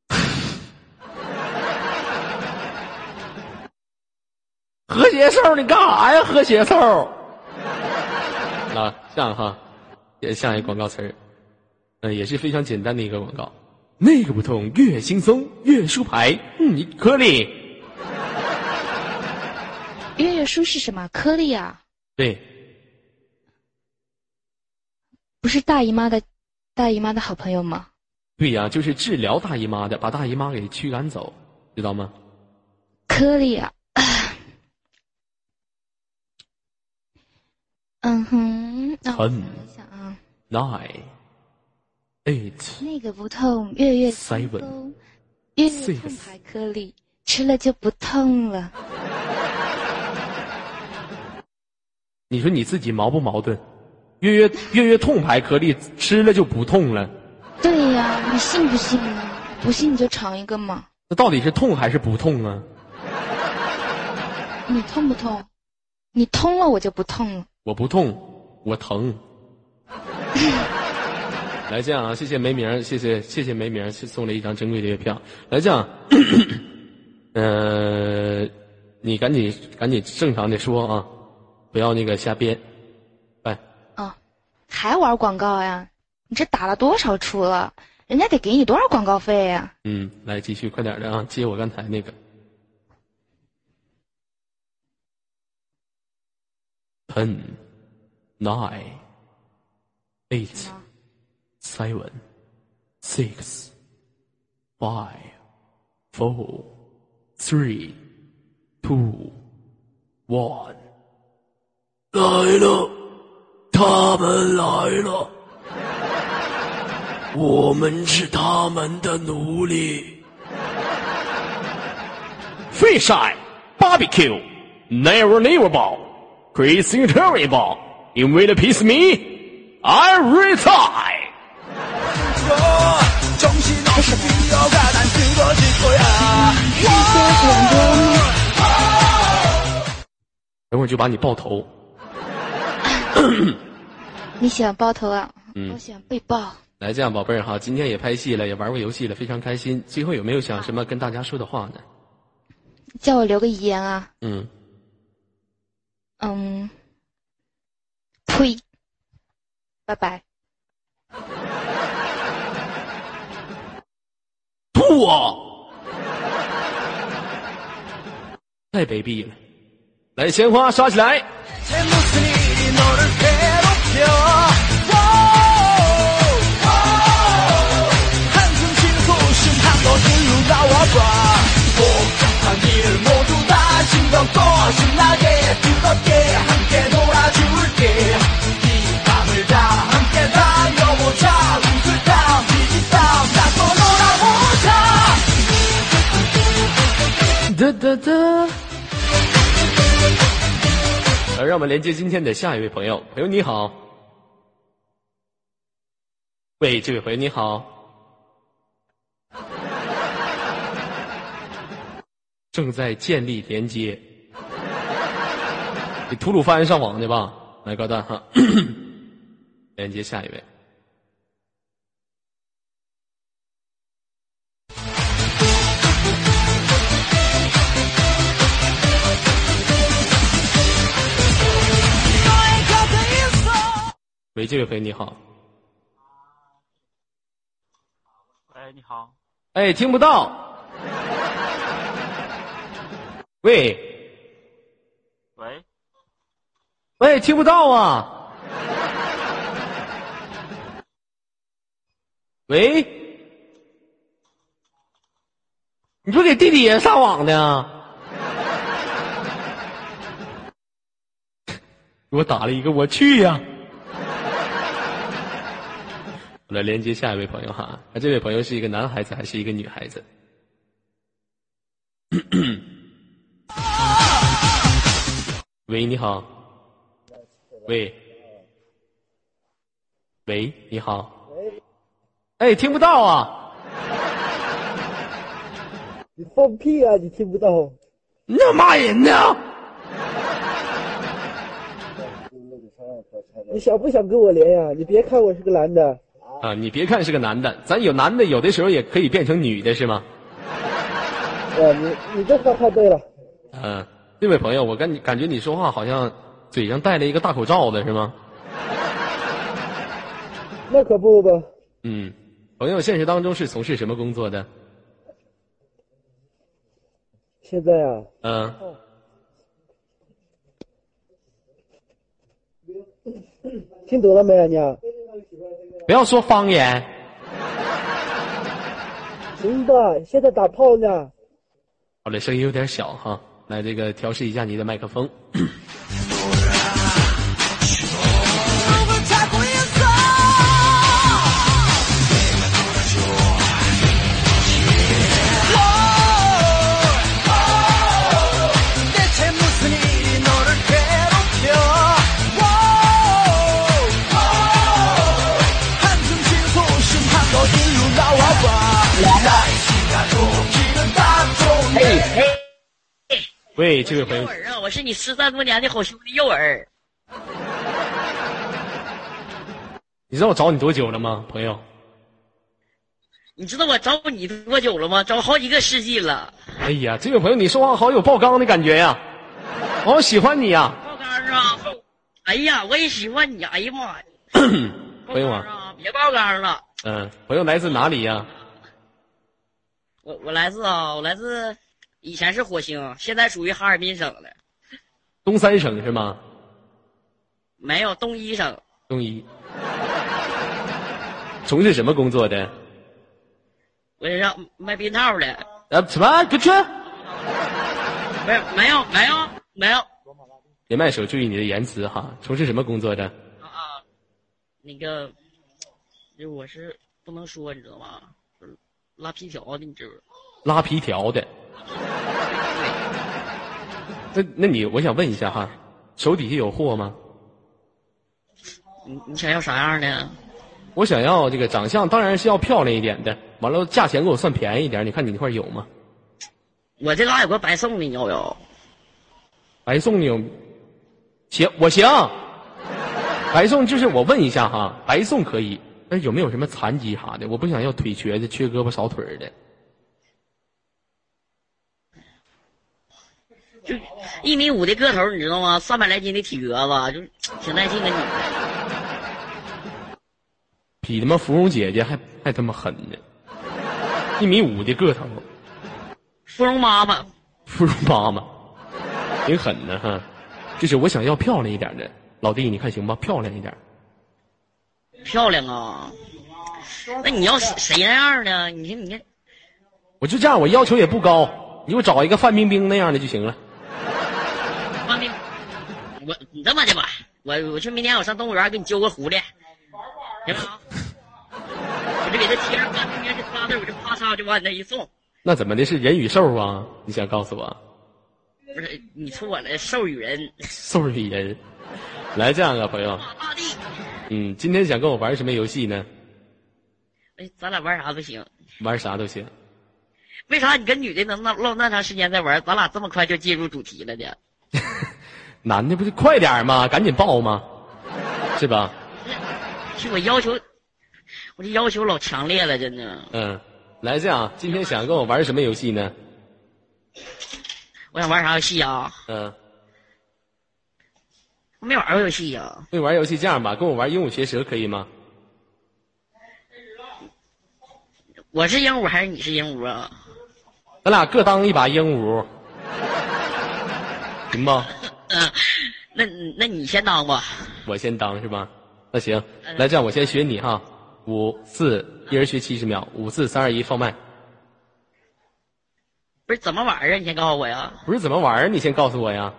和谐兽，你干啥呀？和谐兽。啊，这样哈，也像一个广告词儿，嗯，也是非常简单的一个广告。那个不痛，越轻松越舒牌。嗯，颗粒，月月舒是什么？颗粒啊，对，不是大姨妈的，大姨妈的好朋友吗？对呀、就是治疗大姨妈的，把大姨妈给驱赶走，知道吗？颗粒啊。嗯哼，那我很想一想啊，Nine, eight, 那个不痛，月月轻 Seven，月月痛牌颗粒，吃了就不痛了。你说你自己矛不矛盾？月月月月痛牌颗粒吃了就不痛了，对呀、你信不信呢？不信你就尝一个嘛。那到底是痛还是不痛啊？你痛不痛？你通了我就不痛了。我不痛，我疼。来这样啊，谢谢梅明儿，谢谢谢谢梅明儿，是送了一张珍贵的月票。来这样，呃，你赶紧赶紧正常的说啊，不要那个瞎编。来，哦，还玩广告呀？你这打了多少出了？人家得给你多少广告费呀？嗯，来继续快点的啊，接我刚才那个。Ten, nine, eight, seven, six, five, four, three, two, one。来了，他们来了。我们是他们的奴隶。Fish eye, barbecue, never never ball, crazy terrible. In will piece me, I retire. 等会儿就把你爆头。你喜欢爆头啊？嗯我喜欢被爆。来，这样宝贝儿哈，今天也拍戏了，也玩过游戏了，非常开心。最后有没有想什么跟大家说的话呢？叫我留个遗言啊。嗯，嗯，呸，拜拜。吐啊！太卑鄙了！来，鲜花刷起来！哒哒哒。让我们连接今天的下一位朋友。朋友你好，喂，这位朋友你好。正在建立连接。你吐鲁番上网去吧？来高蛋哈，连接下一位。喂，这位朋友你好。喂，你好，哎，听不到。喂喂，喂，听不到啊。喂，你说给弟弟也上网呢？给我打了一个我去呀、我来连接下一位朋友哈，那这位朋友是一个男孩子还是一个女孩子？喂，你好。喂，喂，你好。哎，听不到啊！你放屁啊！你听不到？你咋骂人呢？你想不想跟我连呀？你别看我是个男的，啊，你别看是个男的，咱有男的，有的时候也可以变成女的，是吗？呃，你你这话太对了。嗯、这位朋友，我感感觉你说话好像嘴上戴了一个大口罩子，是吗？那可不吧？嗯，朋友，现实当中是从事什么工作的？现在啊，嗯、听懂了没啊你啊？不要说方言。行的，现在打炮呢。好嘞，声音有点小哈，来这个调试一下你的麦克风。喂，这位朋友，幼儿啊！我是你失散多年的好兄弟幼儿。你知道我找你多久了吗，朋友？你知道我找你多久了吗？找好几个世纪了。哎呀，这位朋友，你说话好有爆缸的感觉呀，我好喜欢你呀，爆缸啊！哎呀，我也喜欢你。哎呀妈呀！朋友啊！别爆缸了。嗯，朋友来自哪里呀？我我来自啊，我来自以前是火星，现在属于哈尔滨省了，东三省是吗？没有东一省。东一。从事什么工作的？我也让卖避孕套的。呃，什么？给去！没有没有没有没有连麦手注意你的言辞哈。从事什么工作的？啊啊！那个，就我是不能说，你知道吗？就是拉皮条的，你知不知道？拉皮条的。那那你，我想问一下哈，手底下有货吗？你你想要啥样的？我想要这个长相，当然是要漂亮一点的。完了，价钱给我算便宜一点。你看你那块有吗？我这嘎有个白送的，你要不要？白送你有？行，我行。白送就是我问一下哈，白送可以，但是有没有什么残疾啥的？我不想要腿瘸的、缺胳膊少腿的。就 一米五的个头，你知道吗？三百来斤的体格子，就挺带劲的女的。比他妈芙蓉姐姐还还他妈狠呢，一米五的个头，芙蓉妈妈，芙蓉妈妈，挺狠的哈。就是我想要漂亮一点的，老弟，你看行吧？漂亮一点。漂亮啊！那你要谁谁那样的？你看，你看，我就这样，我要求也不高，你给我找一个范冰冰那样的就行了。我你这么的吧，我我去明天我上动物园给你揪个狐狸，行吗？我就给他贴上范冰冰这仨字，我就啪嚓就往你那一送。那怎么的是人与兽啊？你想告诉我？不是你错了，兽与人，兽与人。来，这样啊，朋友，大地，嗯，今天想跟我玩什么游戏呢？哎，咱俩玩啥都行。玩啥都行。为啥你跟女的能唠唠那长时间在玩，咱俩这么快就进入主题了呢？男的不是快点吗？赶紧抱吗？是吧？是我要求，我这要求老强烈了，真的。嗯，来这样，今天想跟我玩什么游戏呢？我想玩啥游戏啊？嗯，我没玩过游戏呀、跟你玩游戏这样吧，跟我玩鹦鹉学舌可以吗？我是鹦鹉还是你是鹦鹉啊？咱俩各当一把鹦鹉，行不？嗯，那那你先当吧。我先当是吧？那行，来这样，我先学你哈，五四，一人学七十秒，五四三二一，放麦。不是怎么玩啊？你先告诉我呀。不是怎么玩儿？你先告诉我呀。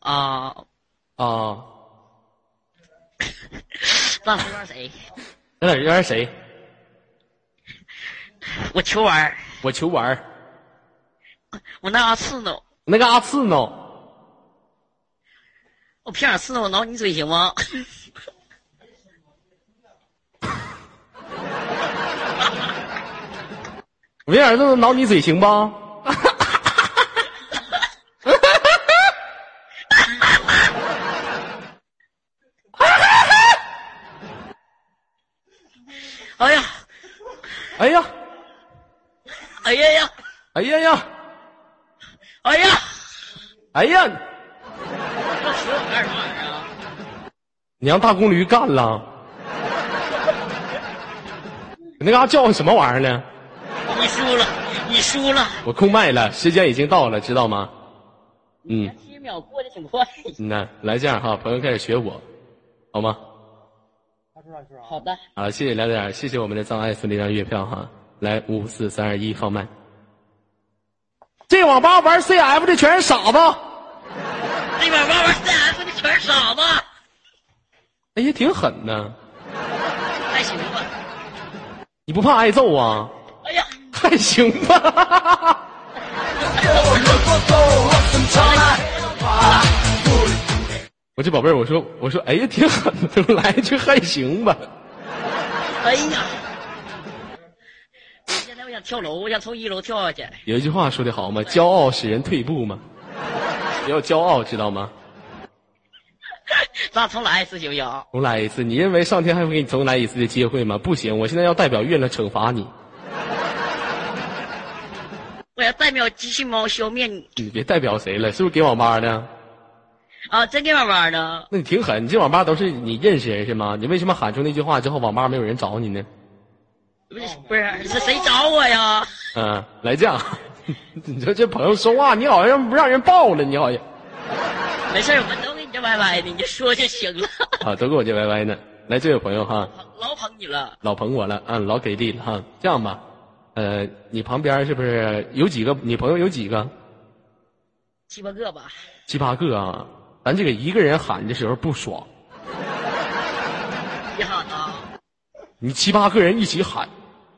啊，啊，咱俩玩谁？咱俩玩谁？我求玩儿，我求玩儿我那嘎刺挠，那个阿刺挠，我偏想刺挠我挠你嘴行吗？我这样都能挠你嘴行吧？哎呀，哎呀，哎呀呀，哎呀呀，哎呀！哎呀，要学我干啥玩意儿啊？你让大公驴干了？你那嘎叫唤什么玩意儿呢？你输了，你输了。我空麦了，时间已经到了，知道吗？嗯，七十秒过得挺快。嗯呐，来这样哈，朋友开始学我，好吗？好的，好，谢谢亮点，谢谢我们的藏爱送的一张月票哈。来，五四三二一，放慢。这网吧玩 CF 的全是傻子。这网吧玩 CF 的全是傻子，哎呀，挺狠呢。还行吧？你不怕挨揍啊？哎呀，还行吧。我这宝贝儿，我说我说，哎呀，挺狠的，来一句还行吧。哎呀！跳楼，我想从一楼跳下去。有一句话说的好嘛，骄傲使人退步嘛。不要骄傲，知道吗？咱俩重来一次行不行？重来一次，你认为上天还会给你重来一次的机会吗？不行，我现在要代表月亮惩罚你。我要代表机器猫消灭你你别代表谁了，是不是给网吧呢？啊！真给网吧呢？那你挺狠，你进网吧都是你认识人是吗？你为什么喊出那句话之后，网吧没有人找你呢？不是不是，是谁找我呀？嗯，来这样，你说这朋友说话，你好像不让人抱了，你好像没事儿，我都给你这歪歪的，你就说就行了。啊，都给我这歪歪呢。来，这位朋友哈，老捧你了，老捧我了啊，老给力了哈。这样吧，呃，你旁边是不是有几个？你朋友有几个？七八个吧。七八个啊。咱这个一个人喊的时候不爽，你喊啊！你七八个人一起喊，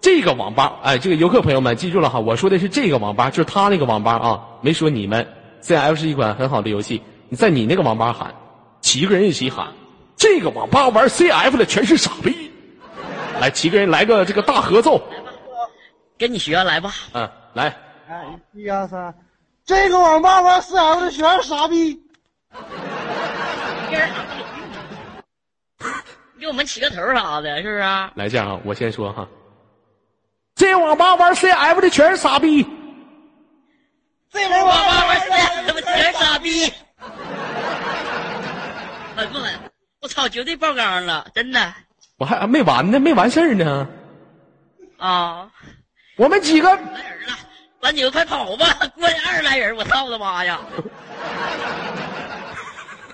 这个网吧，哎，这个游客朋友们记住了哈，我说的是这个网吧，就是他那个网吧啊，没说你们。CF 是一款很好的游戏，你在你那个网吧喊，七个人一起喊，这个网吧玩 CF 的全是傻逼。来，七个人来个这个大合奏，跟你学来吧。嗯，来，哎，一二三，这个网吧玩 CF 的全是傻逼。给我们起个头啥的，是不是？来这样啊，我先说哈，这网吧玩 CF 的全是傻逼。这人网吧玩 CF 他妈全傻逼。稳不稳？我操，绝对爆缸了，真的我还没完呢，没完事儿呢。啊！我们几个来人了，咱几个快跑吧！过来二十来人，我操他妈呀！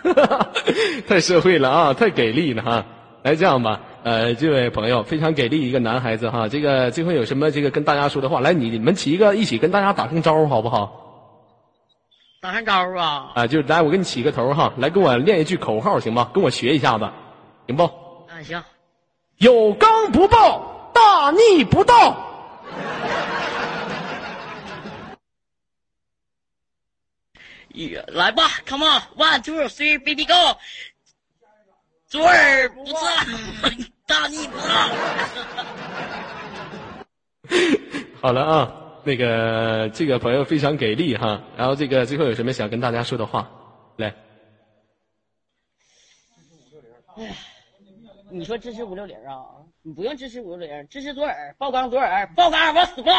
太社会了啊，太给力了哈！来这样吧，呃，这位朋友非常给力一个男孩子哈，这个最后有什么这个跟大家说的话，来你你们几个一起跟大家打声招呼好不好？打声招呼啊！啊，就来我给你起个头哈，来跟我练一句口号行吗？跟我学一下子，行不？啊，行，有刚不报，大逆不道。来吧，Come on，one two three，baby go。左耳不在 大逆不道。好了啊那个这个朋友非常给力哈。然后这个最后有什么想跟大家说的话？来。你说支持五六零啊？你不用支持五六零支持左耳爆缸左耳爆缸往死爆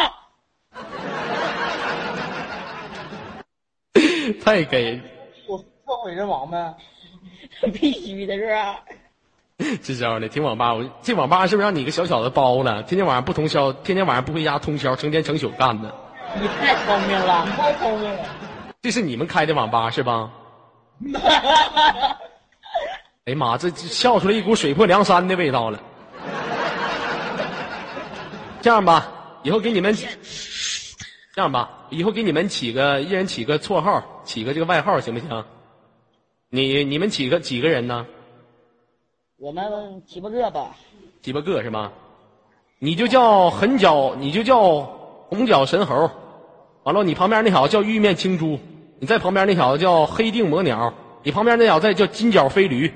太给。我不毁人亡呗。必须的是吧？这招呢，听网吧，我这网吧是不是让你个小小子包了？天天晚上不通宵，天天晚上不回家通宵，成天成宿干的。你太聪明了，太聪明了。这是你们开的网吧是吧？哎呀妈，这这笑出来一股水泊梁山的味道了。这样吧，以后给你们，这样吧，以后给你们起个一人起个绰号，起个这个外号行不行？你你们几个几个人呢？我们七八个吧，几八个是吗？你就叫狠角，你就叫红角神猴，完了你旁边那小子叫玉面青猪，你在旁边那小子叫黑腚魔鸟，你旁边那小子再叫金角飞驴。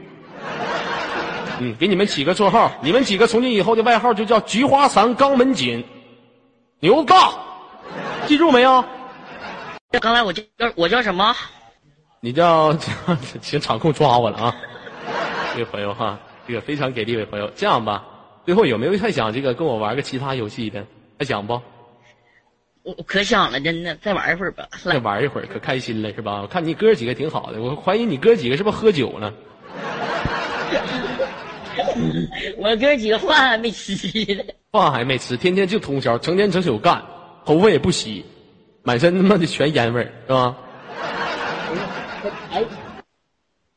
嗯，给你们起个绰号，你们几个从今以后的外号就叫菊花残、肛门紧、牛尬，记住没有？刚才我叫我叫什么？你叫请，场控抓我了啊！这位朋友哈，这个非常给力，一位朋友。这样吧，最后有没有还想这个跟我玩个其他游戏的？还想不？我我可想了，真的，再玩一会儿吧。再玩一会儿可开心了是吧？我看你哥几个挺好的，我怀疑你哥几个是不是喝酒了？我哥几个饭还没吃呢。饭还没吃，天天就通宵，成天成宿干，头发也不洗，满身他妈的全烟味儿是吧？哎，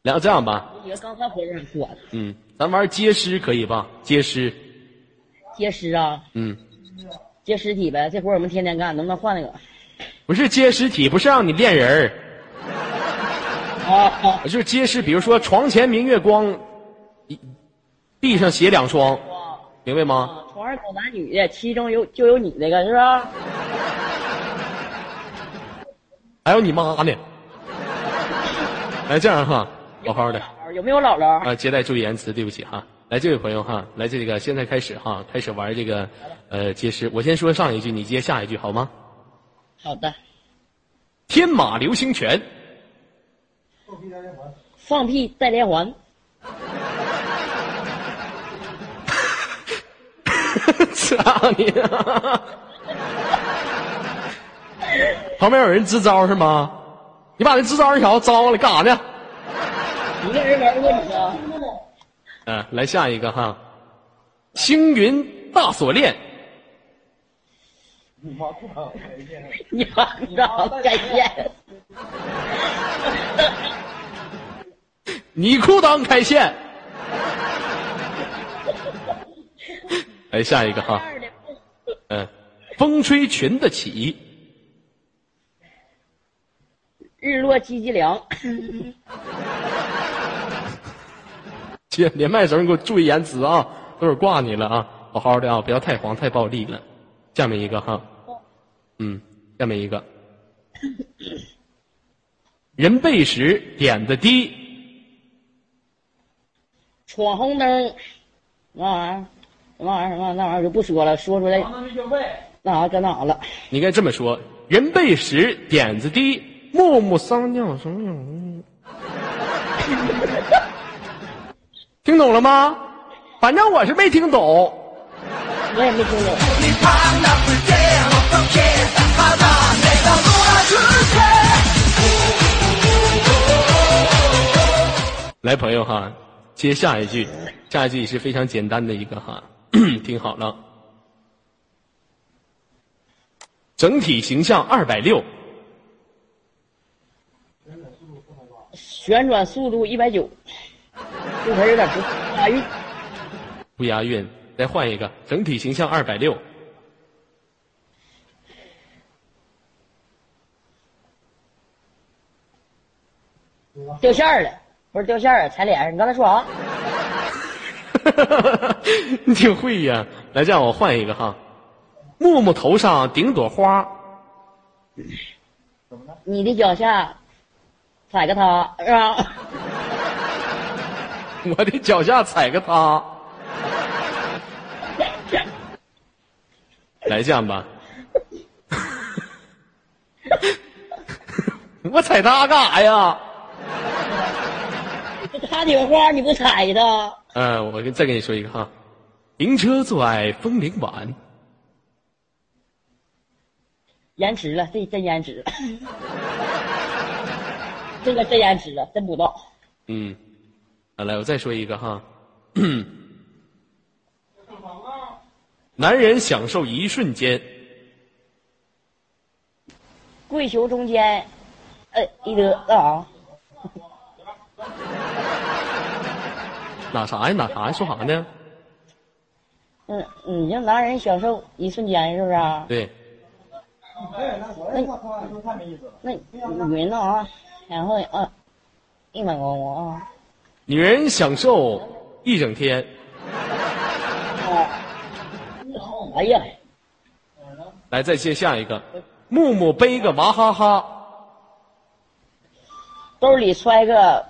然后这样吧，我几个刚才回来说的，嗯，咱玩接尸可以吧？接尸，接尸啊，嗯，接尸体呗。这活儿我们天天干，能不能换那个？不是接尸体，不是让你练人儿。啊，就是揭示，比如说床前明月光，一地上写两双，明白吗？床上有男女的，其中有就有你那个是吧？还有你妈呢。来这样哈，好好的有没有姥姥？啊，接待注意言辞，对不起哈。来，这位朋友哈，来这个现在开始哈，开始玩这个呃接诗。我先说上一句，你接下一句好吗？好的，天马流星拳，放屁带连环，操你！旁边有人支招是吗？你把那支招二小子招过来干啥呢？一个人玩过你啊？嗯、来下一个哈，星云大锁链，你妈让改线，你裤裆开线。来下一个哈，嗯、风吹裙子起，日落鸡鸡凉，姐连麦时候你给我注意言辞啊，都是挂你了啊，好好的啊，不要太黄太暴力了。下面一个哈，嗯，下面一个，人背时点子低，闯红灯，那玩意儿，那玩意儿，那那玩意儿就不说了，说出来那啥搁哪了？你应该这么说：人背时点子低，木木桑尿什么？听懂了吗？反正我是没听懂。我也没听懂。来，朋友哈，接下一句，下一句也是非常简单的一个哈，听好了。整体形象二百六，旋转速度一百九，这词有点不押韵。不押韵，再换一个，整体形象二百六，掉线儿了，不是掉线儿了，踩脸上。你刚才说啥？你挺会呀。来，这样我换一个哈，木木头上顶朵花，你的脚下踩个他，是吧？我的脚下踩个他。来，这样吧，我踩他干啥呀？这他的花你不踩他？嗯、我跟再跟你说一个哈，停车坐爱枫林晚，延迟了，这真延迟了，这个真延迟了，真不到。嗯，啊来，我再说一个哈，男人享受一瞬间，跪求中间，呃，一德啊，哪啥呀？哪啥呀？说啥呢？嗯，你让男人享受一瞬间是不是啊？对，哎，那我这话说完说太没意思了。那女人呢啊，然后啊，一百公公啊，女人享受一整天，哎呀，来再接下一个，木木背个娃哈哈，兜里揣个，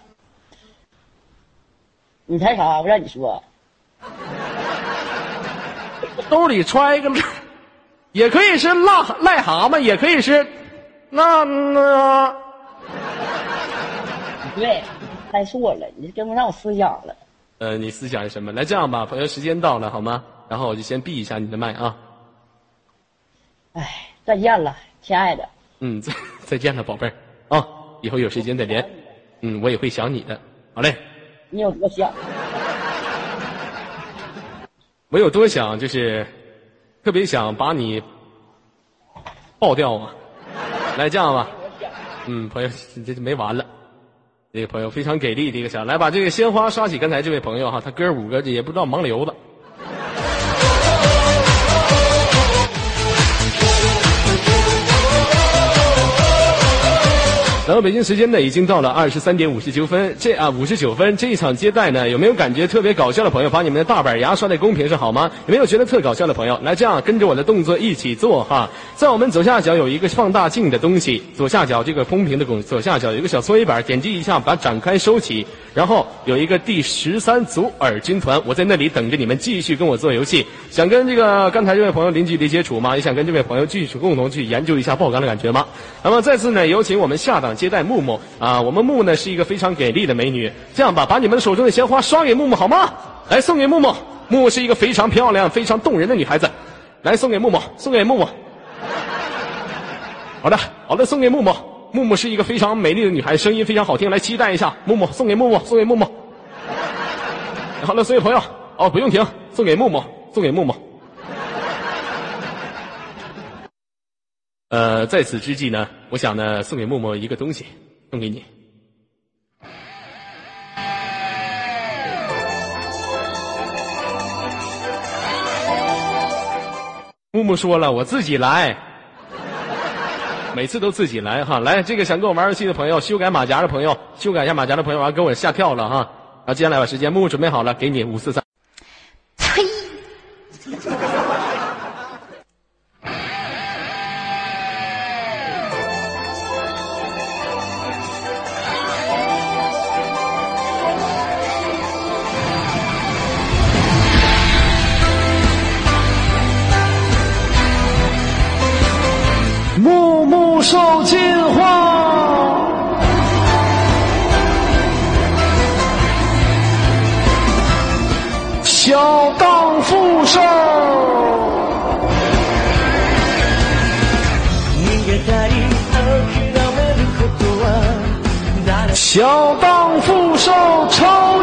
你猜啥？我让你说，兜里揣个，也可以是癞癞蛤蟆，也可以是那那。不对，猜错了，你跟不上我思想了。呃，你思想是什么？来，这样吧，朋友，时间到了，好吗？然后我就先闭一下你的麦啊。哎，再见了，亲爱的。嗯，再再见了，宝贝儿啊，以后有时间再连。嗯，我也会想你的。好嘞，你有多想？我有多想，就是特别想把你爆掉啊！来，这样吧，嗯，朋友，这就没完了。这个朋友非常给力的一个小，来把这个鲜花刷起。刚才这位朋友哈，他哥五个也不知道盲流子。然后北京时间呢，已经到了二十三点五十九分，这啊五十九分，这一场接待呢，有没有感觉特别搞笑的朋友，把你们的大板牙刷在公屏上好吗？有没有觉得特搞笑的朋友？来，这样跟着我的动作一起做哈，在我们左下角有一个放大镜的东西，左下角这个公屏的公左下角有一个小搓衣板，点击一下把展开收起，然后有一个第十三组耳军团，我在那里等着你们继续跟我做游戏。想跟这个刚才这位朋友零距离接触吗？也想跟这位朋友继续共同去研究一下爆肝的感觉吗？那么再次呢，有请我们下档接待木木啊，我们木呢是一个非常给力的美女。这样吧，把你们手中的鲜花刷给木木好吗？来送给木木，木木是一个非常漂亮、非常动人的女孩子，来送给木木，送给木木。好的，好的，送给木木。木木是一个非常美丽的女孩，声音非常好听，来期待一下。木木送给木木，送给木木。好了，所有朋友，哦，不用停，送给木木，送给木木。呃，在此之际呢，我想呢，送给木木一个东西，送给你。木木说了，我自己来，每次都自己来哈。来，这个想跟我玩游戏的朋友，修改马甲的朋友，修改一下马甲的朋友，完给我吓跳了哈。啊，接下来把时间，木木准备好了，给你五四三。呸！小荡妇兽超